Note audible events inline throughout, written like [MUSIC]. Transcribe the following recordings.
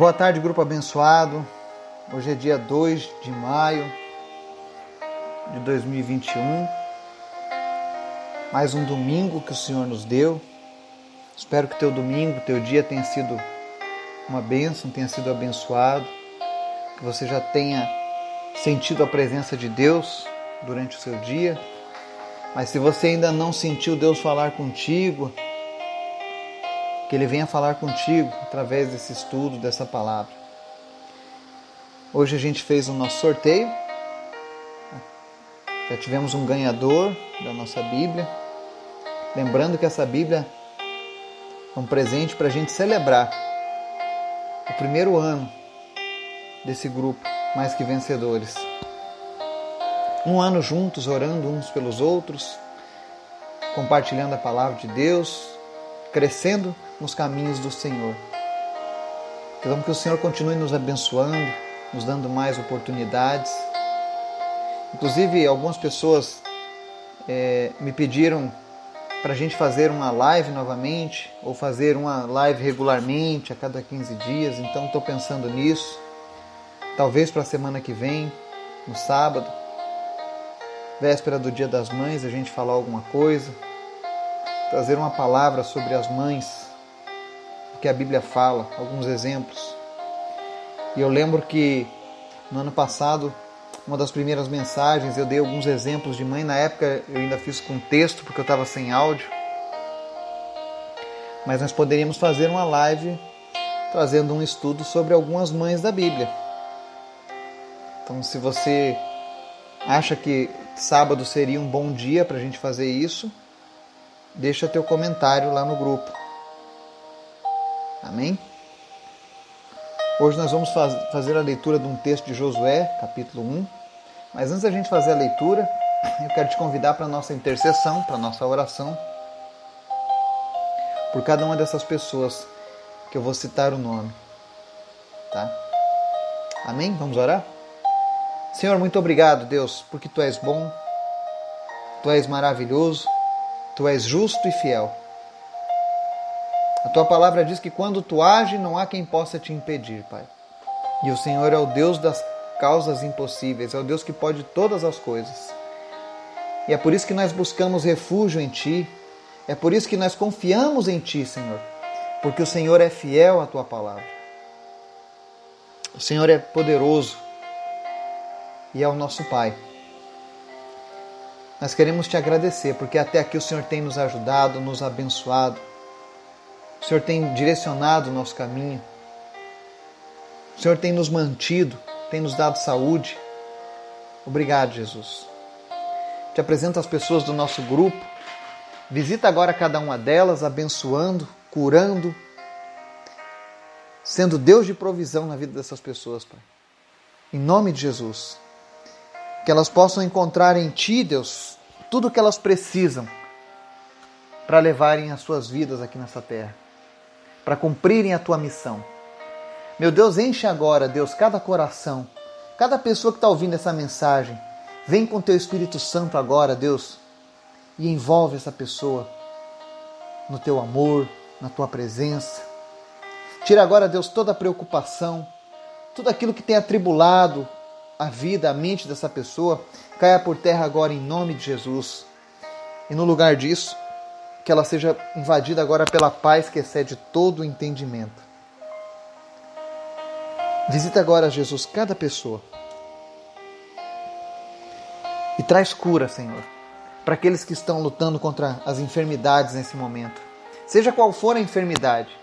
Boa tarde, grupo abençoado. Hoje é dia 2 de maio de 2021. Mais um domingo que o Senhor nos deu. Espero que teu domingo, teu dia tenha sido uma bênção, tenha sido abençoado, que você já tenha sentido a presença de Deus durante o seu dia. Mas se você ainda não sentiu Deus falar contigo, que Ele venha falar contigo através desse estudo, dessa palavra. Hoje a gente fez o nosso sorteio. Já tivemos um ganhador da nossa Bíblia. Lembrando que essa Bíblia é um presente para a gente celebrar o primeiro ano desse grupo Mais Que Vencedores. Um ano juntos, orando uns pelos outros, compartilhando a palavra de Deus, crescendo nos caminhos do Senhor. Pedimos que o Senhor continue nos abençoando, nos dando mais oportunidades. Inclusive, algumas pessoas é, me pediram para a gente fazer uma live novamente, ou fazer uma live regularmente, a cada 15 dias. Então, estou pensando nisso. Talvez para a semana que vem, no sábado, véspera do Dia das Mães, a gente falar alguma coisa, trazer uma palavra sobre as mães que a Bíblia fala, alguns exemplos. E eu lembro que no ano passado, uma das primeiras mensagens, eu dei alguns exemplos de mãe. Na época eu ainda fiz com texto, porque eu estava sem áudio. Mas nós poderíamos fazer uma live trazendo um estudo sobre algumas mães da Bíblia. Então, se você acha que sábado seria um bom dia para a gente fazer isso, deixa teu comentário lá no grupo. Amém? Hoje nós vamos faz, fazer a leitura de um texto de Josué, capítulo 1. Mas antes da gente fazer a leitura, [COUGHS] eu quero te convidar para a nossa intercessão, para a nossa oração, por cada uma dessas pessoas que eu vou citar o nome. Tá? Amém? Vamos orar? Senhor, muito obrigado, Deus, porque tu és bom, tu és maravilhoso, tu és justo e fiel. A tua palavra diz que quando tu age, não há quem possa te impedir, Pai. E o Senhor é o Deus das causas impossíveis, é o Deus que pode todas as coisas. E é por isso que nós buscamos refúgio em Ti, é por isso que nós confiamos em Ti, Senhor, porque o Senhor é fiel à Tua palavra. O Senhor é poderoso e é o nosso Pai. Nós queremos te agradecer, porque até aqui o Senhor tem nos ajudado, nos abençoado o Senhor tem direcionado o nosso caminho. O Senhor tem nos mantido, tem nos dado saúde. Obrigado, Jesus. Te apresento as pessoas do nosso grupo. Visita agora cada uma delas, abençoando, curando, sendo Deus de provisão na vida dessas pessoas, Pai. Em nome de Jesus. Que elas possam encontrar em Ti, Deus, tudo o que elas precisam para levarem as suas vidas aqui nessa terra para cumprirem a tua missão. Meu Deus, enche agora, Deus, cada coração, cada pessoa que está ouvindo essa mensagem. Vem com teu Espírito Santo agora, Deus, e envolve essa pessoa no teu amor, na tua presença. Tira agora, Deus, toda a preocupação, tudo aquilo que tem atribulado a vida, a mente dessa pessoa, caia por terra agora em nome de Jesus. E no lugar disso, que ela seja invadida agora pela paz que excede todo o entendimento. Visita agora, Jesus, cada pessoa. E traz cura, Senhor, para aqueles que estão lutando contra as enfermidades nesse momento. Seja qual for a enfermidade,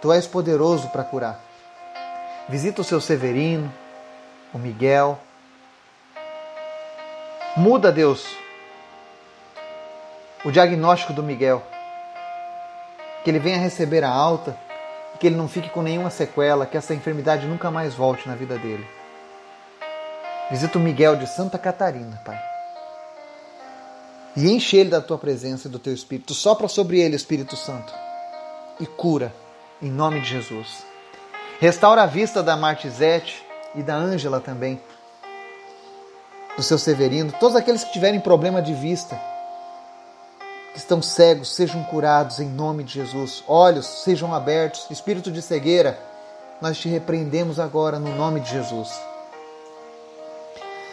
Tu és poderoso para curar. Visita o seu Severino, o Miguel. Muda, Deus, o diagnóstico do Miguel. Que ele venha receber a alta, que ele não fique com nenhuma sequela, que essa enfermidade nunca mais volte na vida dele. Visita o Miguel de Santa Catarina, Pai. E enche ele da tua presença e do teu Espírito. Sopra sobre ele, Espírito Santo. E cura, em nome de Jesus. Restaura a vista da Martizete e da Ângela também. Do seu Severino. Todos aqueles que tiverem problema de vista que estão cegos sejam curados em nome de Jesus, olhos sejam abertos, espírito de cegueira nós te repreendemos agora no nome de Jesus.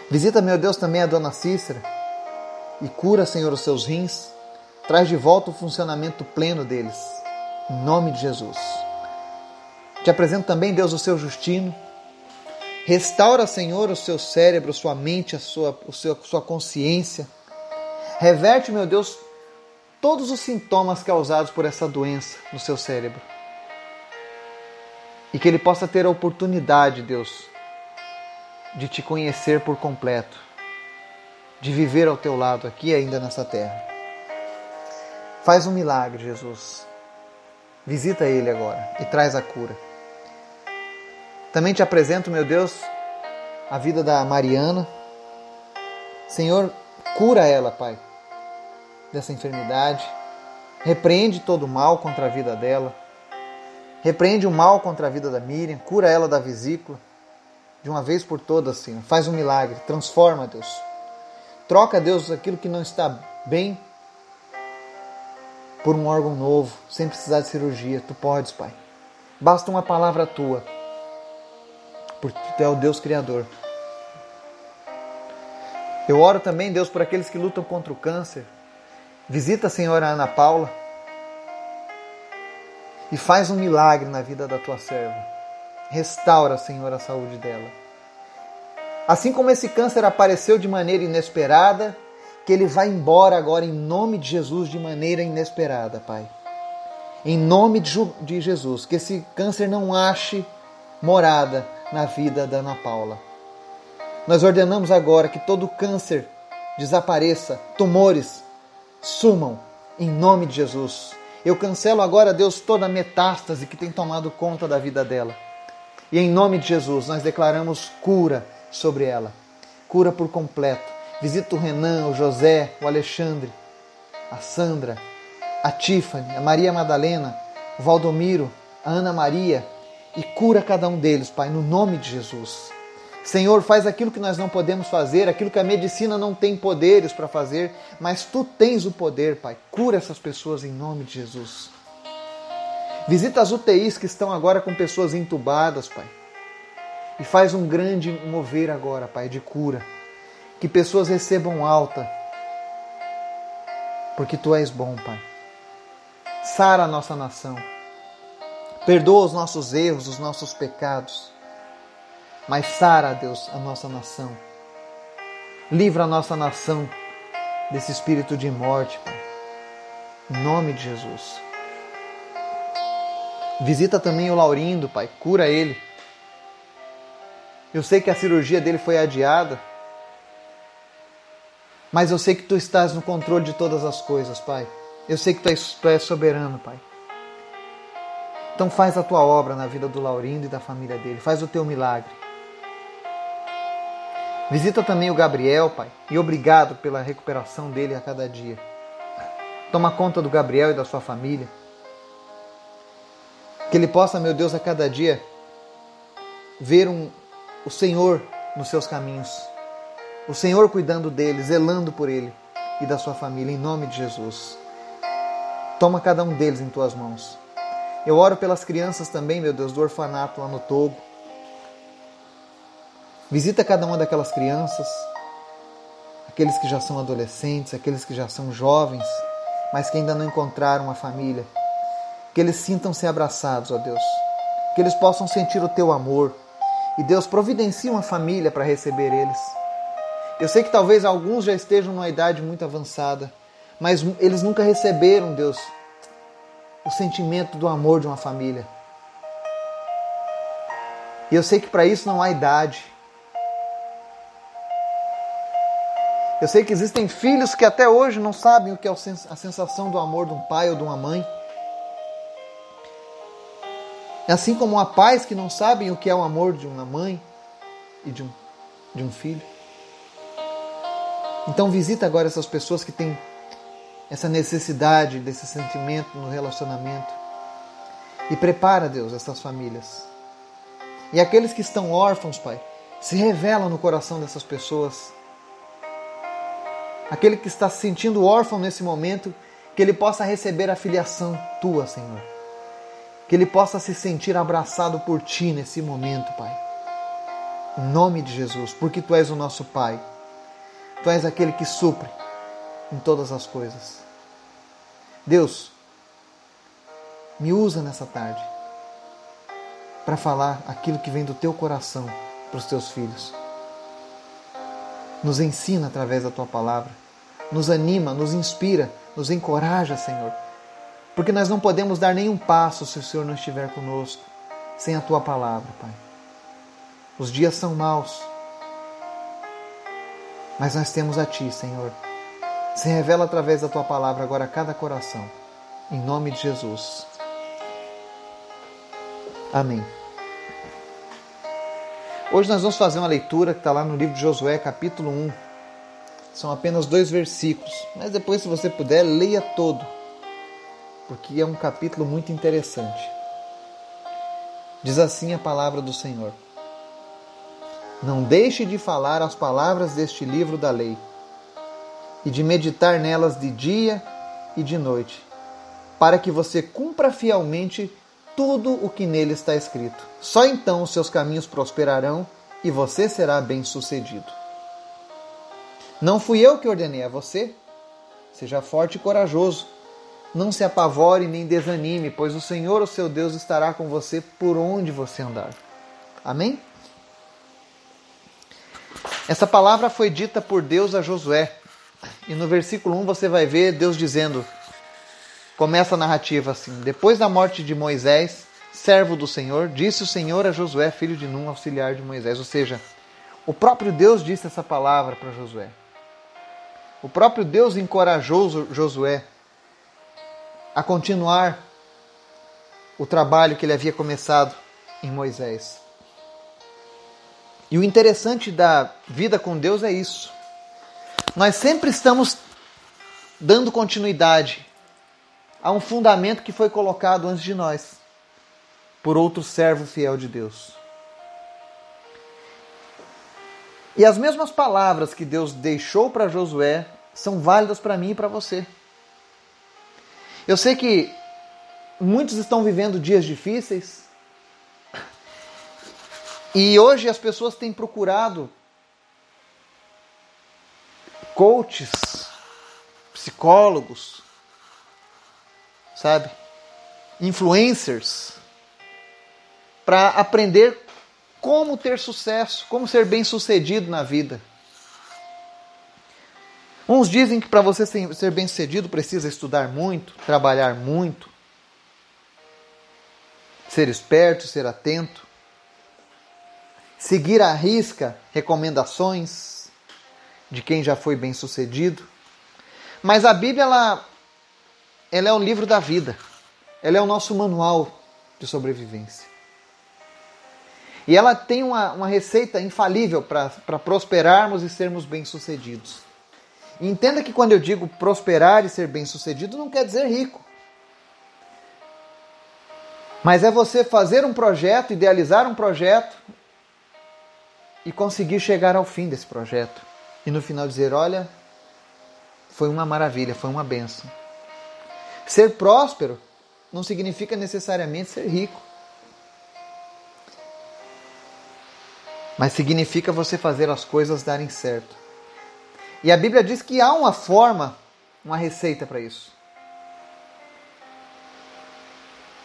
Visita, meu Deus, também a dona Cícera e cura, Senhor, os seus rins. Traz de volta o funcionamento pleno deles, em nome de Jesus. Te apresento também, Deus, o seu Justino. Restaura, Senhor, o seu cérebro, sua mente, a sua, seu, sua consciência. Reverte, meu Deus, todos os sintomas causados por essa doença no seu cérebro. E que ele possa ter a oportunidade, Deus, de te conhecer por completo, de viver ao teu lado aqui ainda nessa terra. Faz um milagre, Jesus. Visita ele agora e traz a cura. Também te apresento, meu Deus, a vida da Mariana. Senhor, cura ela, Pai, dessa enfermidade. Repreende todo o mal contra a vida dela. Repreende o mal contra a vida da Miriam. Cura ela da vesícula de uma vez por todas, Senhor. Faz um milagre, transforma, Deus. Troca, Deus, aquilo que não está bem por um órgão novo, sem precisar de cirurgia. Tu podes, Pai. Basta uma palavra tua, porque tu é o Deus Criador. Eu oro também, Deus, por aqueles que lutam contra o câncer. Visita a Senhora Ana Paula e faz um milagre na vida da tua serva. Restaura, Senhor, a saúde dela. Assim como esse câncer apareceu de maneira inesperada, que ele vá embora agora em nome de Jesus de maneira inesperada, Pai. Em nome de Jesus, que esse câncer não ache morada na vida da Ana Paula. Nós ordenamos agora que todo câncer desapareça, tumores sumam em nome de Jesus. Eu cancelo agora, Deus, toda metástase que tem tomado conta da vida dela. E em nome de Jesus, nós declaramos cura sobre ela. Cura por completo. Visita o Renan, o José, o Alexandre, a Sandra, a Tiffany, a Maria Madalena, o Valdomiro, a Ana Maria e cura cada um deles, Pai, no nome de Jesus. Senhor, faz aquilo que nós não podemos fazer, aquilo que a medicina não tem poderes para fazer, mas tu tens o poder, Pai. Cura essas pessoas em nome de Jesus. Visita as UTIs que estão agora com pessoas entubadas, Pai. E faz um grande mover agora, Pai, de cura. Que pessoas recebam alta. Porque Tu és bom, Pai. Sara a nossa nação. Perdoa os nossos erros, os nossos pecados. Mas sara, Deus, a nossa nação. Livra a nossa nação desse espírito de morte, Pai. Em nome de Jesus. Visita também o Laurindo, Pai, cura ele. Eu sei que a cirurgia dele foi adiada, mas eu sei que tu estás no controle de todas as coisas, Pai. Eu sei que tu és, tu és soberano, Pai. Então faz a tua obra na vida do Laurindo e da família dele. Faz o teu milagre. Visita também o Gabriel, Pai, e obrigado pela recuperação dele a cada dia. Toma conta do Gabriel e da sua família. Que ele possa, meu Deus, a cada dia ver um, o Senhor nos seus caminhos. O Senhor cuidando dele, zelando por ele e da sua família, em nome de Jesus. Toma cada um deles em tuas mãos. Eu oro pelas crianças também, meu Deus, do orfanato lá no Togo. Visita cada uma daquelas crianças, aqueles que já são adolescentes, aqueles que já são jovens, mas que ainda não encontraram uma família que eles sintam-se abraçados, ó Deus. Que eles possam sentir o teu amor. E Deus providencie uma família para receber eles. Eu sei que talvez alguns já estejam numa idade muito avançada, mas eles nunca receberam, Deus, o sentimento do amor de uma família. E eu sei que para isso não há idade. Eu sei que existem filhos que até hoje não sabem o que é a sensação do amor de um pai ou de uma mãe. É assim como há pais que não sabem o que é o amor de uma mãe e de um, de um filho. Então visita agora essas pessoas que têm essa necessidade desse sentimento no relacionamento. E prepara, Deus, essas famílias. E aqueles que estão órfãos, Pai, se revela no coração dessas pessoas. Aquele que está se sentindo órfão nesse momento, que ele possa receber a filiação tua, Senhor Que ele possa se sentir abraçado por ti nesse momento, Pai. Em nome de Jesus, porque tu és o nosso Pai. Tu és aquele que supre em todas as coisas. Deus, me usa nessa tarde para falar aquilo que vem do teu coração para os teus filhos. Nos ensina através da tua palavra, nos anima, nos inspira, nos encoraja, Senhor. Porque nós não podemos dar nenhum passo se o Senhor não estiver conosco, sem a tua palavra, Pai. Os dias são maus, mas nós temos a Ti, Senhor. Se revela através da Tua palavra agora a cada coração. Em nome de Jesus. Amém. Hoje nós vamos fazer uma leitura que está lá no livro de Josué, capítulo 1. São apenas dois versículos, mas depois, se você puder, leia todo, porque é um capítulo muito interessante. Diz assim a palavra do Senhor. Não deixe de falar as palavras deste livro da lei e de meditar nelas de dia e de noite, para que você cumpra fielmente tudo o que nele está escrito. Só então os seus caminhos prosperarão e você será bem-sucedido. Não fui eu que ordenei a você? Seja forte e corajoso. Não se apavore nem desanime, pois o Senhor, o seu Deus, estará com você por onde você andar. Amém? Essa palavra foi dita por Deus a Josué. E no versículo 1 você vai ver Deus dizendo: começa a narrativa assim: Depois da morte de Moisés, servo do Senhor, disse o Senhor a Josué, filho de Num, auxiliar de Moisés. Ou seja, o próprio Deus disse essa palavra para Josué. O próprio Deus encorajou Josué a continuar o trabalho que ele havia começado em Moisés. E o interessante da vida com Deus é isso. Nós sempre estamos dando continuidade a um fundamento que foi colocado antes de nós por outro servo fiel de Deus. E as mesmas palavras que Deus deixou para Josué são válidas para mim e para você. Eu sei que muitos estão vivendo dias difíceis, e hoje as pessoas têm procurado coaches, psicólogos, sabe? Influencers para aprender como ter sucesso, como ser bem-sucedido na vida. Uns dizem que para você ser bem-sucedido precisa estudar muito, trabalhar muito, ser esperto, ser atento seguir à risca recomendações de quem já foi bem sucedido. Mas a Bíblia ela, ela é um livro da vida, ela é o nosso manual de sobrevivência. E ela tem uma, uma receita infalível para prosperarmos e sermos bem-sucedidos. Entenda que quando eu digo prosperar e ser bem-sucedido, não quer dizer rico. Mas é você fazer um projeto, idealizar um projeto e conseguir chegar ao fim desse projeto. E no final dizer: olha, foi uma maravilha, foi uma benção. Ser próspero não significa necessariamente ser rico. Mas significa você fazer as coisas darem certo. E a Bíblia diz que há uma forma, uma receita para isso.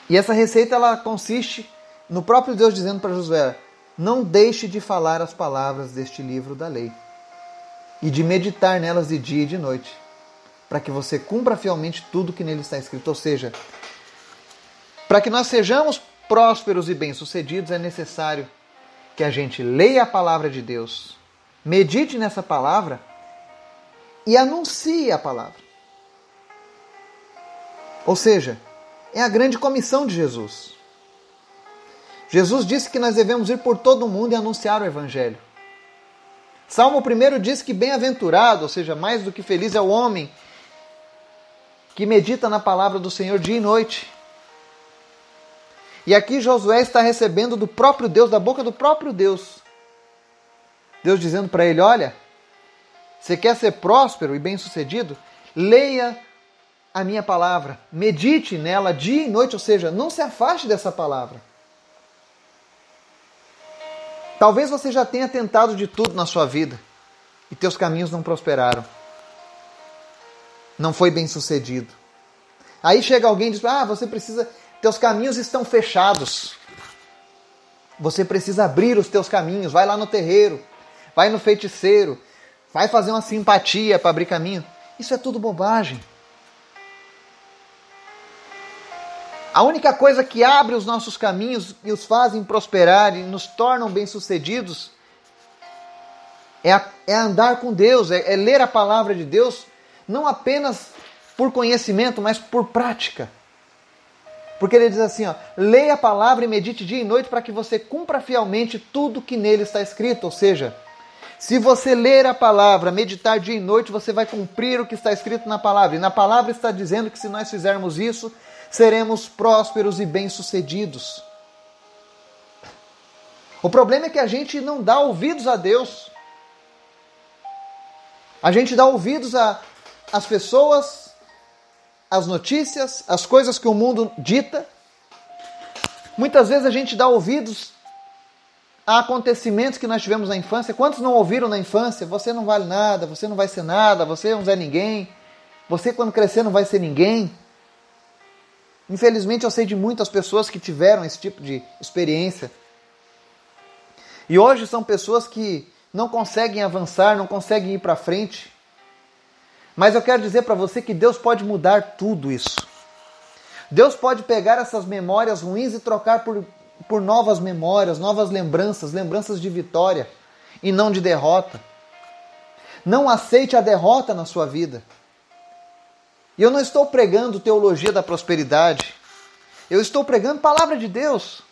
E essa receita ela consiste no próprio Deus dizendo para Josué: não deixe de falar as palavras deste livro da lei e de meditar nelas de dia e de noite, para que você cumpra fielmente tudo que nele está escrito. Ou seja, para que nós sejamos prósperos e bem-sucedidos, é necessário que a gente leia a palavra de Deus, medite nessa palavra e anuncie a palavra. Ou seja, é a grande comissão de Jesus. Jesus disse que nós devemos ir por todo o mundo e anunciar o Evangelho. Salmo 1 diz que bem-aventurado, ou seja, mais do que feliz é o homem que medita na palavra do Senhor dia e noite. E aqui Josué está recebendo do próprio Deus, da boca do próprio Deus. Deus dizendo para ele: Olha, você quer ser próspero e bem-sucedido? Leia a minha palavra, medite nela dia e noite, ou seja, não se afaste dessa palavra. Talvez você já tenha tentado de tudo na sua vida e teus caminhos não prosperaram. Não foi bem sucedido. Aí chega alguém e diz: Ah, você precisa. Teus caminhos estão fechados. Você precisa abrir os teus caminhos. Vai lá no terreiro, vai no feiticeiro, vai fazer uma simpatia para abrir caminho. Isso é tudo bobagem. A única coisa que abre os nossos caminhos e os fazem prosperar e nos tornam bem-sucedidos é, é, andar com Deus, é, é ler a palavra de Deus, não apenas por conhecimento, mas por prática. Porque ele diz assim: ó, leia a palavra e medite dia e noite para que você cumpra fielmente tudo que nele está escrito. Ou seja, se você ler a palavra, meditar dia e noite, você vai cumprir o que está escrito na palavra. E na palavra está dizendo que se nós fizermos isso, seremos prósperos e bem-sucedidos. O problema é que a gente não dá ouvidos a Deus. A gente dá ouvidos às pessoas, às notícias, às coisas que o mundo dita. Muitas vezes a gente dá ouvidos a acontecimentos que nós tivemos na infância. Quantos não ouviram na infância? Você não vale nada, você não vai ser nada, você não é ninguém. Você, quando crescer, não vai ser ninguém. Infelizmente, eu sei de muitas pessoas que tiveram esse tipo de experiência. E hoje são pessoas que não conseguem avançar, não conseguem ir para frente. Mas eu quero dizer para você que Deus pode mudar tudo isso. Deus pode pegar essas memórias ruins e trocar por, por novas memórias, novas lembranças, lembranças de vitória e não de derrota. Não aceite a derrota na sua vida. E eu não estou pregando teologia da prosperidade. Eu estou pregando palavra de Deus.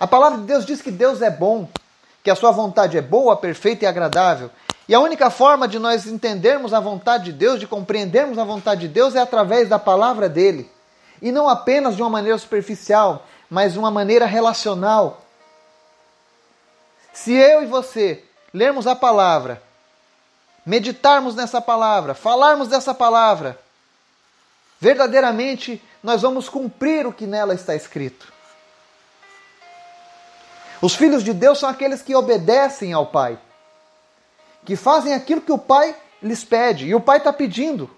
A palavra de Deus diz que Deus é bom, que a sua vontade é boa, perfeita e agradável. E a única forma de nós entendermos a vontade de Deus, de compreendermos a vontade de Deus, é através da palavra dele. E não apenas de uma maneira superficial, mas de uma maneira relacional. Se eu e você lermos a palavra meditarmos nessa palavra, falarmos dessa palavra, verdadeiramente nós vamos cumprir o que nela está escrito. Os filhos de Deus são aqueles que obedecem ao Pai, que fazem aquilo que o Pai lhes pede, e o Pai está pedindo.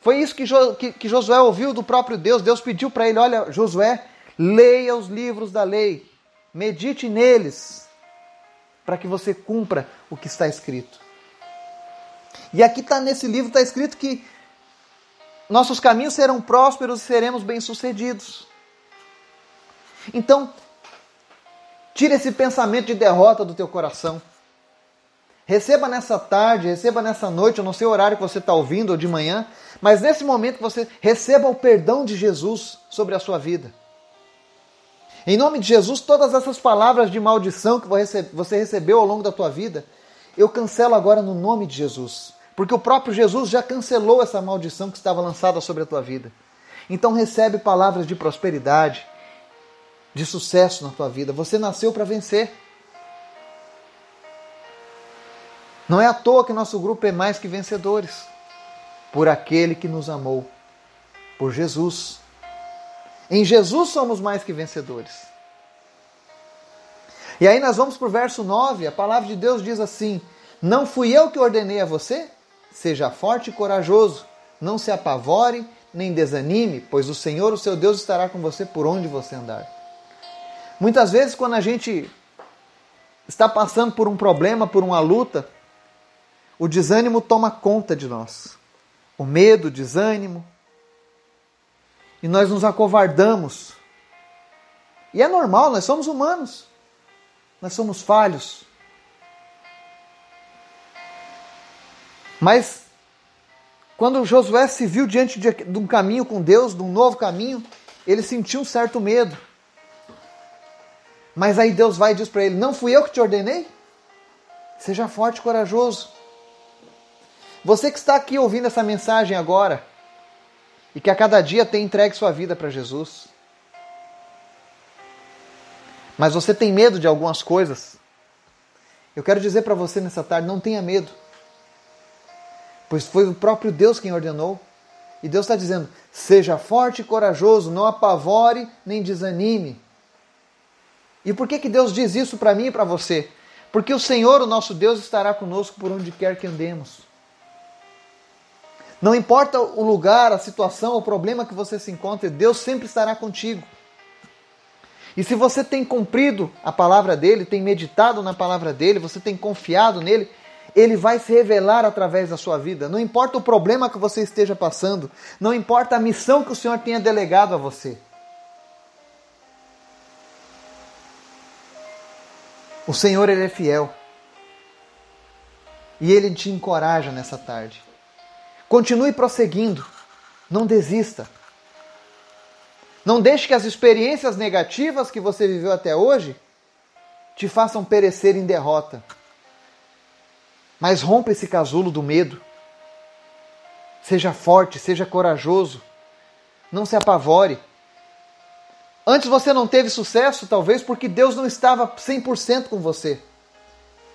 Foi isso que, jo, que, que Josué ouviu do próprio Deus. Deus pediu para ele: Olha, Josué, leia os livros da lei, medite neles, para que você cumpra o que está escrito. E aqui está nesse livro está escrito que nossos caminhos serão prósperos e seremos bem-sucedidos. Então, tira esse pensamento de derrota do teu coração. Receba nessa tarde, receba nessa noite, eu não sei o horário que você está ouvindo ou de manhã, mas nesse momento você receba o perdão de Jesus sobre a sua vida. Em nome de Jesus, todas essas palavras de maldição que você recebeu ao longo da tua vida, eu cancelo agora no nome de Jesus. Porque o próprio Jesus já cancelou essa maldição que estava lançada sobre a tua vida. Então recebe palavras de prosperidade, de sucesso na tua vida. Você nasceu para vencer. Não é à toa que nosso grupo é mais que vencedores. Por aquele que nos amou. Por Jesus. Em Jesus somos mais que vencedores. E aí nós vamos para o verso 9, a palavra de Deus diz assim: Não fui eu que ordenei a você? Seja forte e corajoso, não se apavore nem desanime, pois o Senhor, o seu Deus, estará com você por onde você andar. Muitas vezes, quando a gente está passando por um problema, por uma luta, o desânimo toma conta de nós. O medo, o desânimo. E nós nos acovardamos. E é normal, nós somos humanos. Nós somos falhos. Mas quando Josué se viu diante de, de um caminho com Deus, de um novo caminho, ele sentiu um certo medo. Mas aí Deus vai e diz para ele: Não fui eu que te ordenei? Seja forte e corajoso. Você que está aqui ouvindo essa mensagem agora e que a cada dia tem entregue sua vida para Jesus, mas você tem medo de algumas coisas, eu quero dizer para você nessa tarde: não tenha medo, pois foi o próprio Deus quem ordenou. E Deus está dizendo: seja forte e corajoso, não apavore nem desanime. E por que, que Deus diz isso para mim e para você? Porque o Senhor, o nosso Deus, estará conosco por onde quer que andemos. Não importa o lugar, a situação, o problema que você se encontre, Deus sempre estará contigo. E se você tem cumprido a palavra dele, tem meditado na palavra dele, você tem confiado nele, ele vai se revelar através da sua vida. Não importa o problema que você esteja passando, não importa a missão que o Senhor tenha delegado a você. O Senhor ele é fiel. E ele te encoraja nessa tarde. Continue prosseguindo. Não desista. Não deixe que as experiências negativas que você viveu até hoje te façam perecer em derrota. Mas rompa esse casulo do medo. Seja forte, seja corajoso. Não se apavore. Antes você não teve sucesso, talvez porque Deus não estava 100% com você.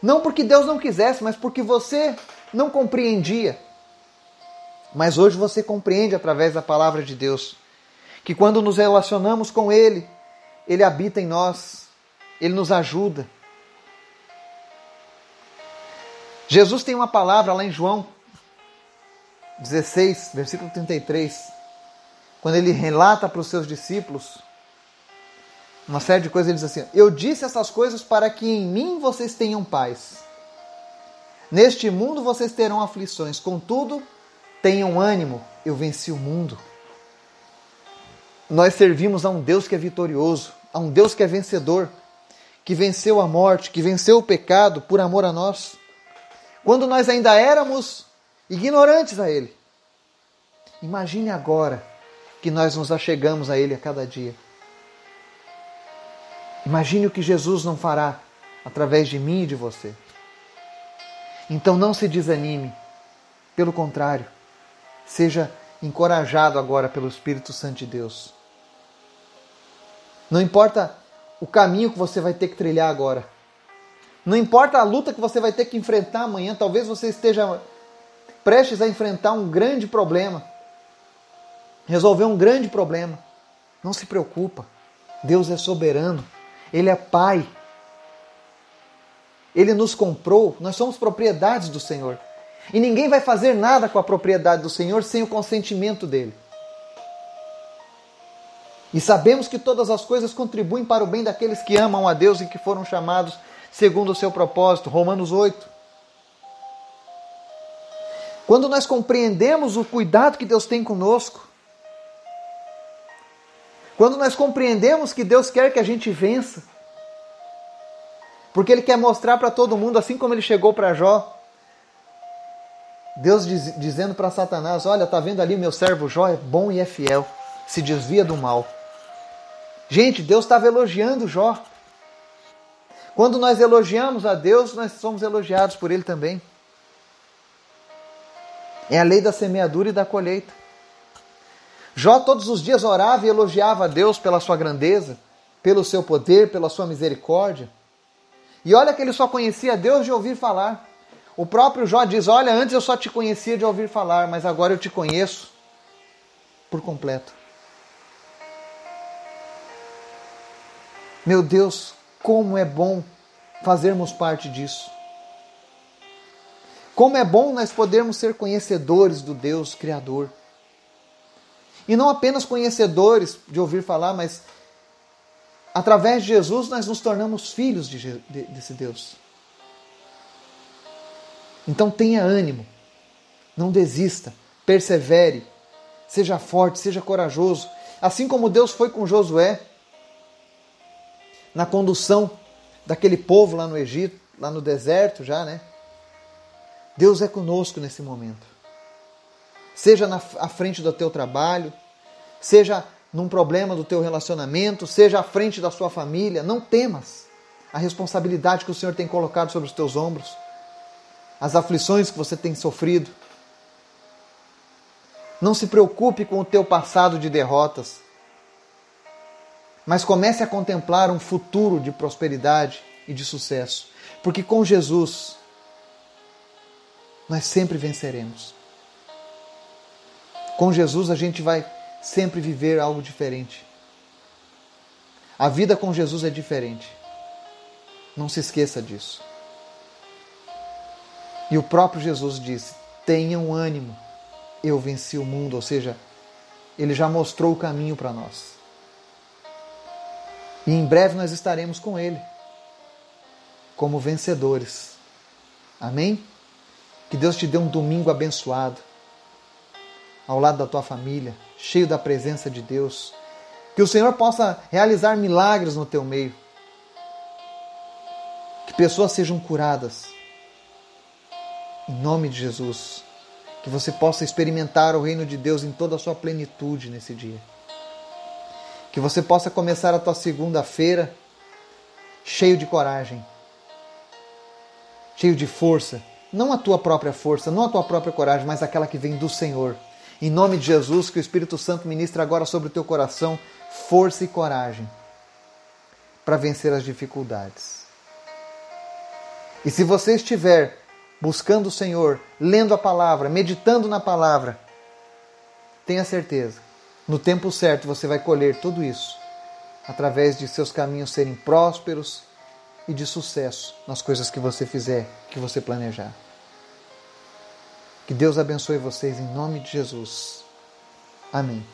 Não porque Deus não quisesse, mas porque você não compreendia. Mas hoje você compreende através da palavra de Deus que quando nos relacionamos com Ele, Ele habita em nós, Ele nos ajuda. Jesus tem uma palavra lá em João 16, versículo 33, quando ele relata para os seus discípulos uma série de coisas, ele diz assim: Eu disse essas coisas para que em mim vocês tenham paz. Neste mundo vocês terão aflições, contudo, tenham ânimo, eu venci o mundo. Nós servimos a um Deus que é vitorioso, a um Deus que é vencedor, que venceu a morte, que venceu o pecado por amor a nós. Quando nós ainda éramos ignorantes a Ele. Imagine agora que nós nos achegamos a Ele a cada dia. Imagine o que Jesus não fará através de mim e de você. Então não se desanime. Pelo contrário, seja encorajado agora pelo Espírito Santo de Deus. Não importa o caminho que você vai ter que trilhar agora. Não importa a luta que você vai ter que enfrentar amanhã, talvez você esteja prestes a enfrentar um grande problema, resolver um grande problema. Não se preocupa. Deus é soberano. Ele é Pai. Ele nos comprou, nós somos propriedades do Senhor. E ninguém vai fazer nada com a propriedade do Senhor sem o consentimento dele. E sabemos que todas as coisas contribuem para o bem daqueles que amam a Deus e que foram chamados segundo o seu propósito. Romanos 8. Quando nós compreendemos o cuidado que Deus tem conosco, quando nós compreendemos que Deus quer que a gente vença, porque Ele quer mostrar para todo mundo, assim como Ele chegou para Jó, Deus diz, dizendo para Satanás: Olha, tá vendo ali meu servo Jó é bom e é fiel, se desvia do mal. Gente, Deus estava elogiando Jó. Quando nós elogiamos a Deus, nós somos elogiados por Ele também. É a lei da semeadura e da colheita. Jó todos os dias orava e elogiava a Deus pela sua grandeza, pelo seu poder, pela sua misericórdia. E olha que ele só conhecia Deus de ouvir falar. O próprio Jó diz: Olha, antes eu só te conhecia de ouvir falar, mas agora eu te conheço por completo. Meu Deus, como é bom fazermos parte disso. Como é bom nós podermos ser conhecedores do Deus Criador. E não apenas conhecedores de ouvir falar, mas através de Jesus nós nos tornamos filhos de, de, desse Deus. Então tenha ânimo, não desista, persevere, seja forte, seja corajoso. Assim como Deus foi com Josué na condução daquele povo lá no Egito, lá no deserto já, né? Deus é conosco nesse momento. Seja na, à frente do teu trabalho, seja num problema do teu relacionamento, seja à frente da sua família, não temas a responsabilidade que o Senhor tem colocado sobre os teus ombros, as aflições que você tem sofrido. Não se preocupe com o teu passado de derrotas, mas comece a contemplar um futuro de prosperidade e de sucesso, porque com Jesus nós sempre venceremos. Com Jesus a gente vai sempre viver algo diferente. A vida com Jesus é diferente. Não se esqueça disso. E o próprio Jesus disse: tenham ânimo, eu venci o mundo, ou seja, ele já mostrou o caminho para nós. E em breve nós estaremos com ele, como vencedores. Amém? Que Deus te dê um domingo abençoado, ao lado da tua família, cheio da presença de Deus. Que o Senhor possa realizar milagres no teu meio. Que pessoas sejam curadas. Em nome de Jesus. Que você possa experimentar o reino de Deus em toda a sua plenitude nesse dia. Que você possa começar a tua segunda-feira cheio de coragem, cheio de força. Não a tua própria força, não a tua própria coragem, mas aquela que vem do Senhor. Em nome de Jesus, que o Espírito Santo ministre agora sobre o teu coração força e coragem para vencer as dificuldades. E se você estiver buscando o Senhor, lendo a palavra, meditando na palavra, tenha certeza, no tempo certo você vai colher tudo isso, através de seus caminhos serem prósperos e de sucesso nas coisas que você fizer, que você planejar. Que Deus abençoe vocês em nome de Jesus. Amém.